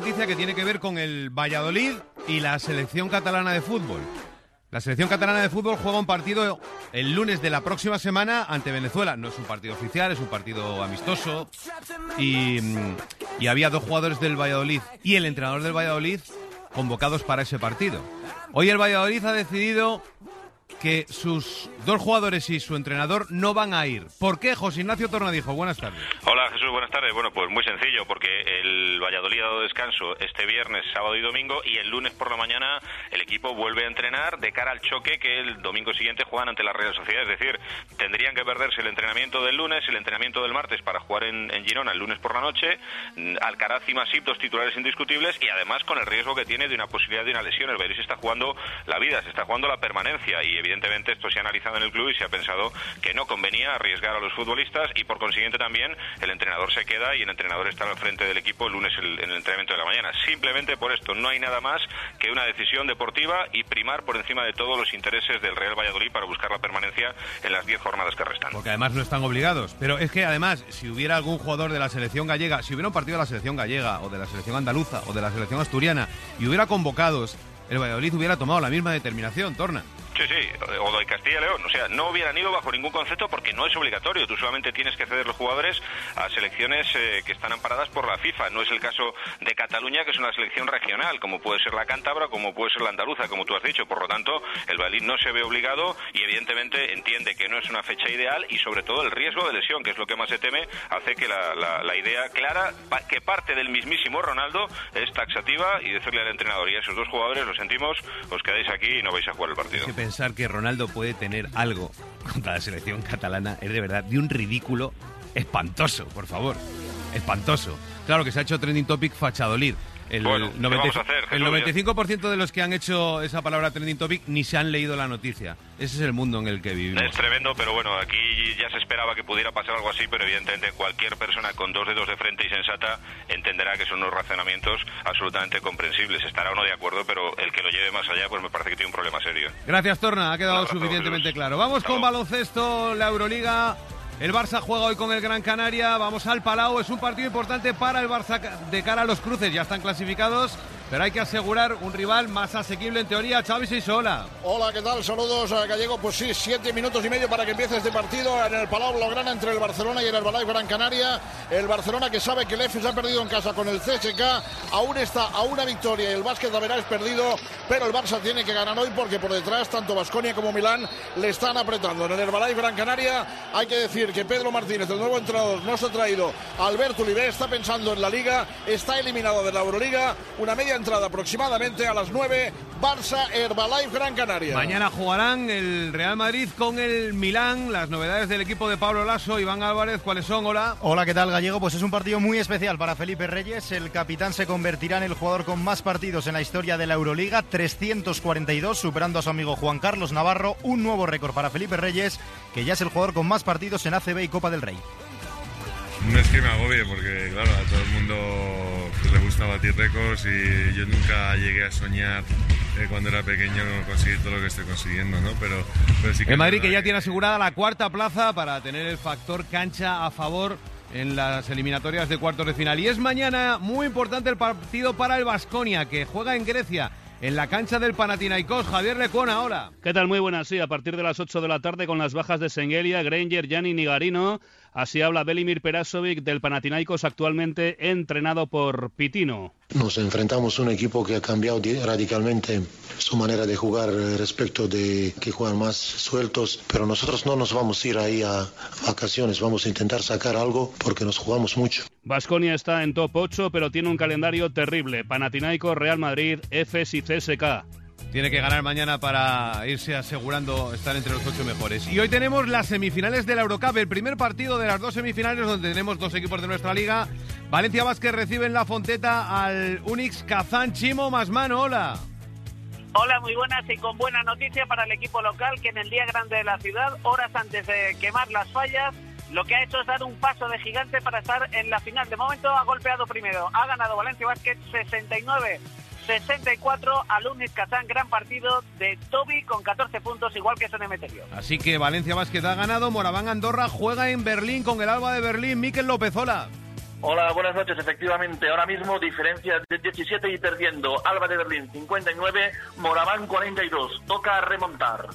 noticia que tiene que ver con el Valladolid y la selección catalana de fútbol. La selección catalana de fútbol juega un partido el lunes de la próxima semana ante Venezuela. No es un partido oficial, es un partido amistoso. Y, mm, y había dos jugadores del Valladolid y el entrenador del Valladolid convocados para ese partido. Hoy el Valladolid ha decidido que sus dos jugadores y su entrenador no van a ir. ¿Por qué? José Ignacio Tornadijo, buenas tardes. Hola Jesús, buenas tardes. Bueno, pues muy sencillo, porque el Valladolid ha dado descanso este viernes, sábado y domingo, y el lunes por la mañana el equipo vuelve a entrenar de cara al choque que el domingo siguiente juegan ante la Real Sociedad. Es decir, tendrían que perderse el entrenamiento del lunes, el entrenamiento del martes para jugar en, Girona el lunes por la noche, Alcaraz y Masip, dos titulares indiscutibles, y además con el riesgo que tiene de una posibilidad de una lesión. El Valladolid se está jugando la vida, se está jugando la permanencia, y evidentemente esto se ha analizado en el club y se ha pensado que no convenía arriesgar a los futbolistas y por consiguiente también el entrenador se queda y el entrenador está al frente del equipo el lunes en el entrenamiento de la mañana. Simplemente por esto no hay nada más que una decisión deportiva y primar por encima de todos los intereses del Real Valladolid para buscar la permanencia en las 10 jornadas que restan. Porque además no están obligados. Pero es que además, si hubiera algún jugador de la selección gallega, si hubiera un partido de la selección gallega o de la selección andaluza o de la selección asturiana y hubiera convocados, el Valladolid hubiera tomado la misma determinación, Torna. Sí, sí, o de Castilla y León. O sea, no hubieran ido bajo ningún concepto porque no es obligatorio. Tú solamente tienes que ceder los jugadores a selecciones eh, que están amparadas por la FIFA. No es el caso de Cataluña, que es una selección regional, como puede ser la cántabra, como puede ser la andaluza, como tú has dicho. Por lo tanto, el Valid no se ve obligado y evidentemente entiende que no es una fecha ideal y sobre todo el riesgo de lesión, que es lo que más se teme, hace que la, la- la idea clara, que parte del mismísimo Ronaldo, es taxativa y decirle al entrenador y a esos dos jugadores, lo sentimos, os quedáis aquí y no vais a jugar el partido. Pensar que Ronaldo puede tener algo contra la selección catalana es de verdad de un ridículo espantoso, por favor. Espantoso. Claro que se ha hecho trending topic Fachadolid. El, Bueno, ¿qué vamos a hacer, el Jesús? 95% de los que han hecho esa palabra trending topic ni se han leído la noticia. Ese es el mundo en el que vivimos. Es tremendo, pero bueno, aquí ya se esperaba que pudiera pasar algo así, pero evidentemente cualquier persona con dos dedos de frente y sensata entenderá que son unos razonamientos absolutamente comprensibles. Estará uno de acuerdo, pero el que lo lleve más allá, pues me parece que tiene un problema serio. Gracias, Torna. Ha quedado suficientemente claro. Vamos Hasta con luego. baloncesto, la Euroliga. El Barça juega hoy con el Gran Canaria. Vamos al Palau. Es un partido importante para el Barça de cara a los cruces. Ya están clasificados, pero hay que asegurar un rival más asequible en teoría. Xavi Seisola. Hola, ¿qué tal? Saludos a Gallego. Pues sí, siete minutos y medio para que empiece este partido en el Palau Blaugrana entre el Barcelona y el Herbalife Gran Canaria. El Barcelona que sabe que el EFE se ha perdido en casa con el CSK, aún está a una victoria y el de Verá es perdido, pero el Barça tiene que ganar hoy porque por detrás tanto Basconia como Milán le están apretando. En el Herbalife Gran Canaria hay que decir que Pedro Martínez, el nuevo entrenador, no se ha traído a Alberto Oliver, está pensando en la Liga, está eliminado de la Euroliga, una media entrada aproximadamente a las 9, Barça Herbalife Gran Canaria. Mañana jugarán el Real Madrid con el Milán. Las novedades del equipo de Pablo Lasso, Iván Álvarez, ¿cuáles son? Hola. Hola, ¿qué tal Gallego? Pues es un partido muy especial para Felipe Reyes. El capitán se convertirá en el jugador con más partidos en la historia de la Euroliga, 342, superando a su amigo Juan Carlos Navarro. Un nuevo récord para Felipe Reyes, que ya es el jugador con más partidos en ACB y Copa del Rey. No es que me agobie, porque claro, a todo el mundo le gusta batir récords y yo nunca llegué a soñar eh, cuando era pequeño conseguir todo lo que estoy consiguiendo, ¿no? Pero, pero sí que El Madrid que ya tiene asegurada la cuarta plaza para tener el factor cancha a favor en las eliminatorias de cuartos de final. Y es mañana muy importante el partido para el Vasconia, que juega en Grecia, en la cancha del Panathinaikos. Javier Lecona, hola. ¿Qué tal? Muy buenas, sí, a partir de las 8 de la tarde con las bajas de Sengelia, Granger, Gianni Nigarino. Así habla Belimir Perasovic del Panathinaikos, actualmente entrenado por Pitino. Nos enfrentamos a un equipo que ha cambiado di- radicalmente su manera de jugar eh, respecto de que juegan más sueltos, pero nosotros no nos vamos a ir ahí a vacaciones, vamos a intentar sacar algo porque nos jugamos mucho. Vasconia está en top 8, pero tiene un calendario terrible. Panathinaikos, Real Madrid, EFES y CSK. Tiene que ganar mañana para irse asegurando estar entre los ocho mejores. Y hoy tenemos las semifinales de la Eurocup, el primer partido de las dos semifinales donde tenemos dos equipos de nuestra liga. Valencia Vázquez recibe en la Fonteta al Unix Kazán Chimo Masmano. Hola. Hola, muy buenas y con buena noticia para el equipo local que en el día grande de la ciudad, horas antes de quemar las fallas, lo que ha hecho es dar un paso de gigante para estar en la final. De momento ha golpeado primero, ha ganado Valencia Basket 69. 64 al Unis Kazán, gran partido de Toby con 14 puntos, igual que Son Emeterio. Así que Valencia Vázquez ha ganado, Moraván Andorra juega en Berlín con el Alba de Berlín, Miquel López, hola. Hola, buenas noches. Efectivamente, ahora mismo diferencia de 17 y perdiendo. Alba de Berlín 59, Moraván 42. Toca remontar.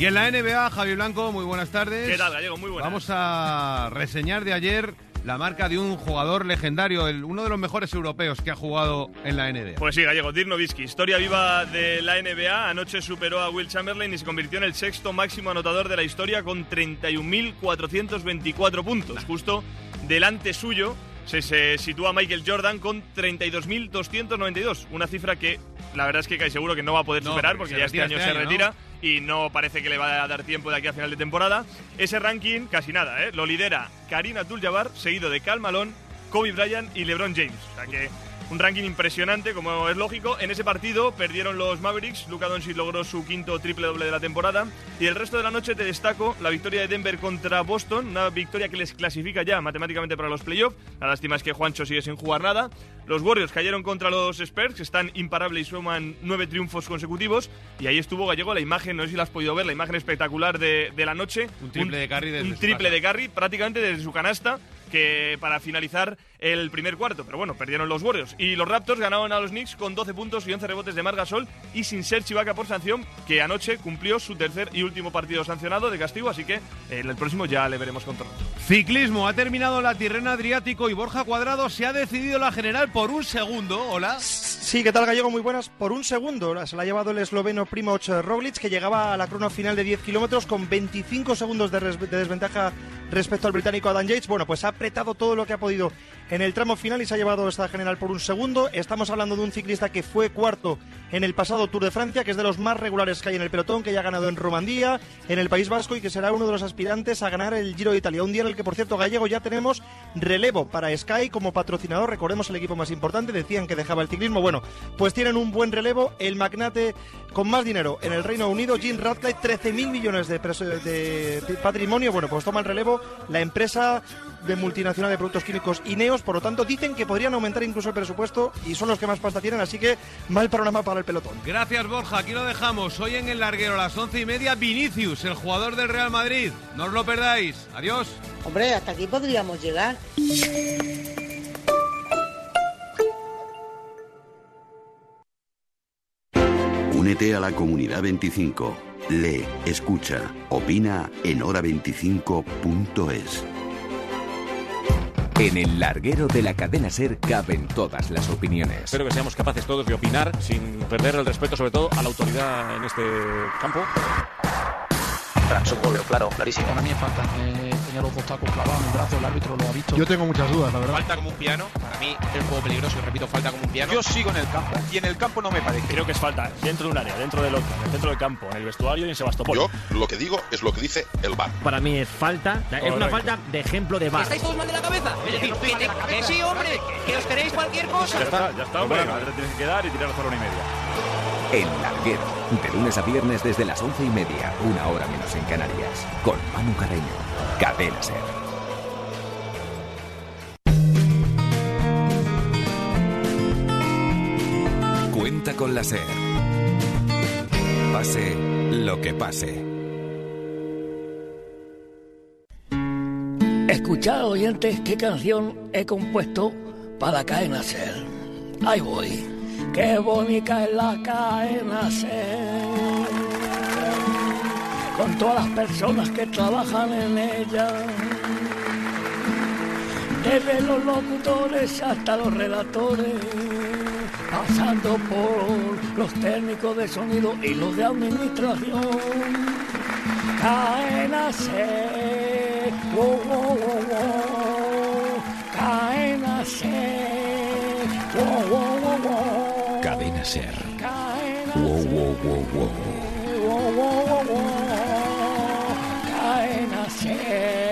Y en la NBA, Javi Blanco, muy buenas tardes. ¿Qué tal, Gallego? Muy buenas. Vamos a reseñar de ayer la marca de un jugador legendario, el, uno de los mejores europeos que ha jugado en la NBA. Pues sí, Gallego, Dirk Nowitzki, historia viva de la NBA. Anoche superó a Will Chamberlain y se convirtió en el sexto máximo anotador de la historia con 31.424 puntos. Justo delante suyo se, se sitúa Michael Jordan con 32.292. Una cifra que la verdad es que casi seguro que no va a poder No, superar porque ya este año este se retira y no parece que le va a dar tiempo de aquí a final de temporada. Ese ranking, casi nada, ¿eh? lo lidera Karina Abdul-Jabbar, seguido de Cal Malone, Kobe Bryant y LeBron James. O sea que un ranking impresionante, como es lógico. En ese partido perdieron los Mavericks, Luka Doncic logró su quinto triple doble de la temporada y el resto de la noche te destaco la victoria de Denver contra Boston, una victoria que les clasifica ya matemáticamente para los playoffs. La lástima es que Juancho sigue sin jugar nada. Los Warriors cayeron contra los Spurs, que están imparables y suman nueve triunfos consecutivos. Y ahí estuvo Gallego la imagen, no sé si la has podido ver, la imagen espectacular de, de la noche. Un triple de desde Un triple casa. de Curry prácticamente desde su canasta que para finalizar el primer cuarto. Pero bueno, perdieron los Warriors. Y los Raptors ganaron a los Knicks con 12 puntos y 11 rebotes de Margasol y sin ser Chivaca por sanción, que anoche cumplió su tercer y último partido sancionado de castigo. Así que en el próximo ya le veremos con Toronto. Ciclismo, ha terminado la Tirrena Adriático y Borja Cuadrado se ha decidido la general por un segundo. Hola. Sí, ¿qué tal Gallego? Muy buenas. Por un segundo se la ha llevado el esloveno Primoz Roglic, que llegaba a la crono final de 10 kilómetros con 25 segundos de desventaja respecto al británico Adam Yates. Bueno, pues ha apretado todo lo que ha podido en el tramo final y se ha llevado esta general por un segundo. Estamos hablando de un ciclista que fue cuarto en el pasado Tour de Francia, que es de los más regulares que hay en el pelotón, que ya ha ganado en Romandía, en el País Vasco y que será uno de los aspirantes a ganar el Giro de Italia. Un día en el que, por cierto, Gallego ya tenemos relevo para Sky como patrocinador. Recordemos el equipo más importante, decían que dejaba el ciclismo. Bueno, pues tienen un buen relevo. El magnate con más dinero en el Reino Unido, Jim Ratcliffe, 13.000 millones de, preso- de patrimonio. Bueno, pues toma el relevo la empresa de multinacional de productos químicos Ineos. Por lo tanto, dicen que podrían aumentar incluso el presupuesto y son los que más pasta tienen. Así que mal panorama para el pelotón. Gracias Borja, aquí lo dejamos. Hoy en el larguero a las once y media, Vinicius, el jugador del Real Madrid. No os lo perdáis. Adiós. Hombre, hasta aquí podríamos llegar. Únete a la comunidad 25. Lee, escucha, opina en hora25.es. En el larguero de la cadena Ser caben todas las opiniones. Espero que seamos capaces todos de opinar sin perder el respeto, sobre todo, a la autoridad en este campo. Supongo, claro, clarísimo. Para mí es falta. Eh, tenía los dos tacos clavados en el brazo, el árbitro lo ha visto. Yo tengo muchas dudas, la verdad. Falta como un piano. Para mí es un juego peligroso y repito, falta como un piano. Yo sigo en el campo y en el campo no me parece. Creo que es falta dentro de un área, dentro del otro, en el centro del campo, en el vestuario y en Sebastopol. Yo lo que digo es lo que dice el bar. Para mí es falta, es una falta de ejemplo de bar. ¿Estáis todos mal de la cabeza? Es decir, que, te- que sí, hombre, que os queréis cualquier cosa. Ya está, ya está, hombre. Tienes que quedar y tirar a una y media. El larguero, de lunes a viernes desde las once y media, una hora menos en Canarias, con Manu Carreño, Cadena Ser. Cuenta con la Ser. Pase lo que pase. Escuchad, oyentes, qué canción he compuesto para Cadena Ser. Ahí voy. Qué bonita es la Cadena. Con todas las personas que trabajan en ella. Desde los locutores hasta los relatores. Pasando por los técnicos de sonido y los de administración. Cadena. Wow, wow, wow, wow. Cadena. Ser. Wow, wow, wow, wow. Ser.